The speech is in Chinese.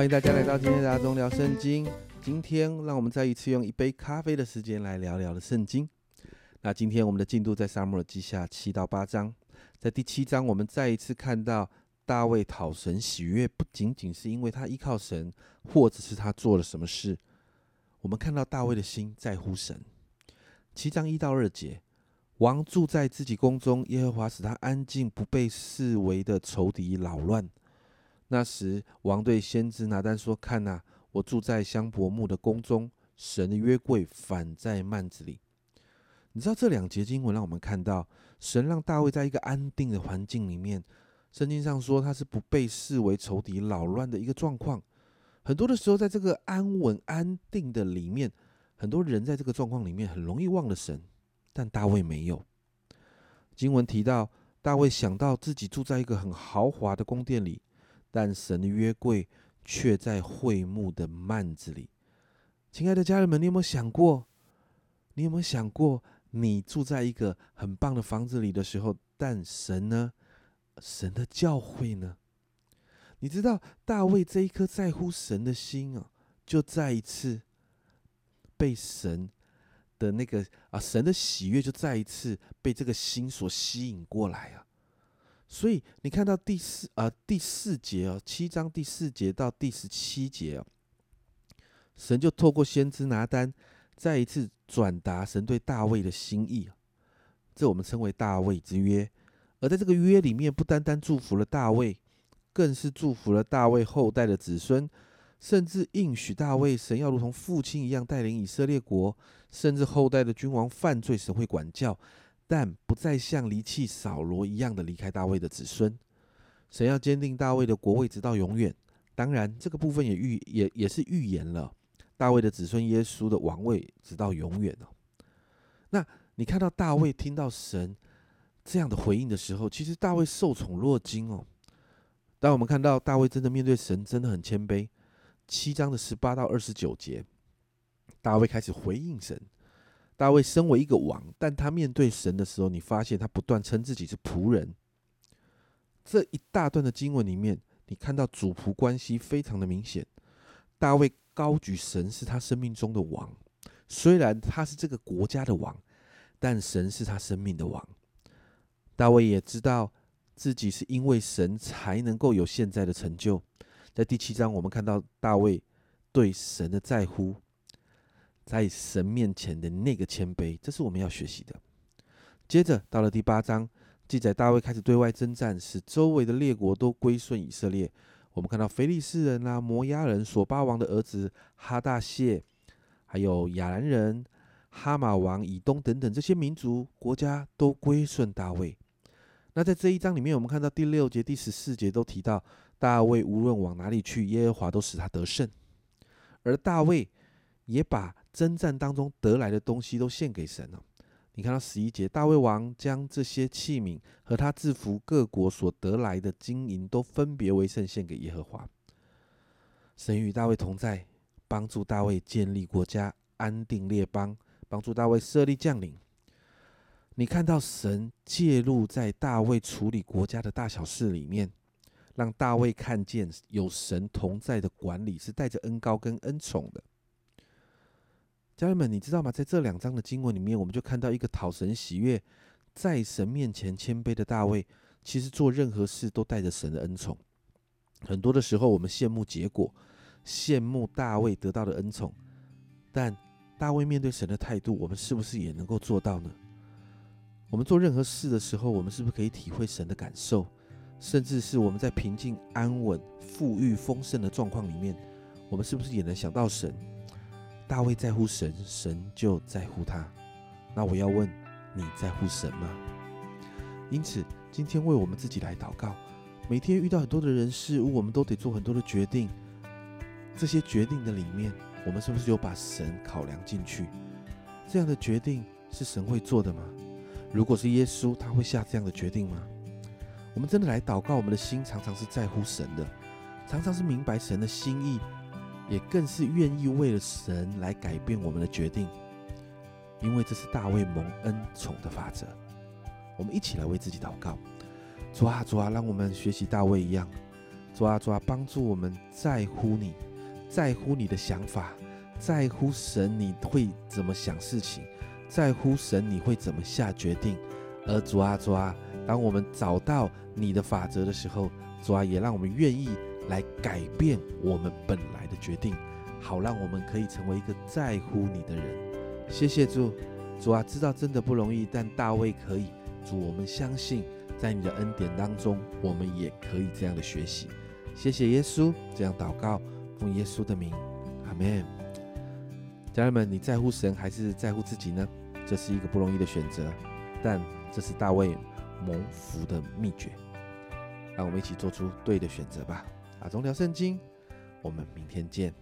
欢迎大家来到今天的阿忠聊圣经。今天让我们再一次用一杯咖啡的时间来聊聊的圣经。那今天我们的进度在撒母耳记下七到八章，在第七章我们再一次看到大卫讨神喜悦，不仅仅是因为他依靠神，或者是他做了什么事。我们看到大卫的心在乎神。七章一到二节，王住在自己宫中，耶和华使他安静，不被视为的仇敌扰乱。那时，王对先知拿单说：“看呐，我住在香柏木的宫中，神的约柜反在幔子里。”你知道这两节经文让我们看到，神让大卫在一个安定的环境里面。圣经上说他是不被视为仇敌扰乱的一个状况。很多的时候，在这个安稳安定的里面，很多人在这个状况里面很容易忘了神，但大卫没有。经文提到，大卫想到自己住在一个很豪华的宫殿里。但神的约柜却在会幕的幔子里。亲爱的家人们，你有没有想过？你有没有想过，你住在一个很棒的房子里的时候，但神呢？神的教会呢？你知道大卫这一颗在乎神的心啊，就再一次被神的那个啊神的喜悦，就再一次被这个心所吸引过来啊。所以你看到第四啊第四节哦，七章第四节到第十七节哦，神就透过先知拿单再一次转达神对大卫的心意这我们称为大卫之约。而在这个约里面，不单单祝福了大卫，更是祝福了大卫后代的子孙，甚至应许大卫，神要如同父亲一样带领以色列国，甚至后代的君王犯罪，神会管教。但不再像离弃扫罗一样的离开大卫的子孙，神要坚定大卫的国位直到永远。当然，这个部分也预也也是预言了大卫的子孙耶稣的王位直到永远哦。那你看到大卫听到神这样的回应的时候，其实大卫受宠若惊哦。当我们看到大卫真的面对神，真的很谦卑。七章的十八到二十九节，大卫开始回应神。大卫身为一个王，但他面对神的时候，你发现他不断称自己是仆人。这一大段的经文里面，你看到主仆关系非常的明显。大卫高举神是他生命中的王，虽然他是这个国家的王，但神是他生命的王。大卫也知道自己是因为神才能够有现在的成就。在第七章，我们看到大卫对神的在乎。在神面前的那个谦卑，这是我们要学习的。接着到了第八章，记载大卫开始对外征战，使周围的列国都归顺以色列。我们看到腓利斯人啊、摩押人、索巴王的儿子哈大谢，还有亚兰人、哈马王以东等等这些民族国家都归顺大卫。那在这一章里面，我们看到第六节、第十四节都提到大卫无论往哪里去，耶和华都使他得胜，而大卫也把。征战当中得来的东西都献给神了。你看到十一节，大卫王将这些器皿和他制服各国所得来的金银都分别为圣献给耶和华。神与大卫同在，帮助大卫建立国家，安定列邦，帮助大卫设立将领。你看到神介入在大卫处理国家的大小事里面，让大卫看见有神同在的管理是带着恩高跟恩宠的。家人们，你知道吗？在这两章的经文里面，我们就看到一个讨神喜悦、在神面前谦卑的大卫，其实做任何事都带着神的恩宠。很多的时候，我们羡慕结果，羡慕大卫得到的恩宠，但大卫面对神的态度，我们是不是也能够做到呢？我们做任何事的时候，我们是不是可以体会神的感受？甚至是我们在平静、安稳、富裕、丰盛的状况里面，我们是不是也能想到神？大卫在乎神，神就在乎他。那我要问，你在乎神吗？因此，今天为我们自己来祷告。每天遇到很多的人事物，我们都得做很多的决定。这些决定的里面，我们是不是有把神考量进去？这样的决定是神会做的吗？如果是耶稣，他会下这样的决定吗？我们真的来祷告，我们的心常常是在乎神的，常常是明白神的心意。也更是愿意为了神来改变我们的决定，因为这是大卫蒙恩宠的法则。我们一起来为自己祷告：主啊，主啊，让我们学习大卫一样，主啊，主啊，帮助我们在乎你，在乎你的想法，在乎神你会怎么想事情，在乎神你会怎么下决定。而主啊，主啊，当我们找到你的法则的时候，主啊，也让我们愿意来改变我们本来的决定，好让我们可以成为一个在乎你的人。谢谢主，主啊，知道真的不容易，但大卫可以。主，我们相信，在你的恩典当中，我们也可以这样的学习。谢谢耶稣，这样祷告，奉耶稣的名，阿门。家人们，你在乎神还是在乎自己呢？这是一个不容易的选择，但这是大卫蒙福的秘诀。让我们一起做出对的选择吧。阿中聊圣经，我们明天见。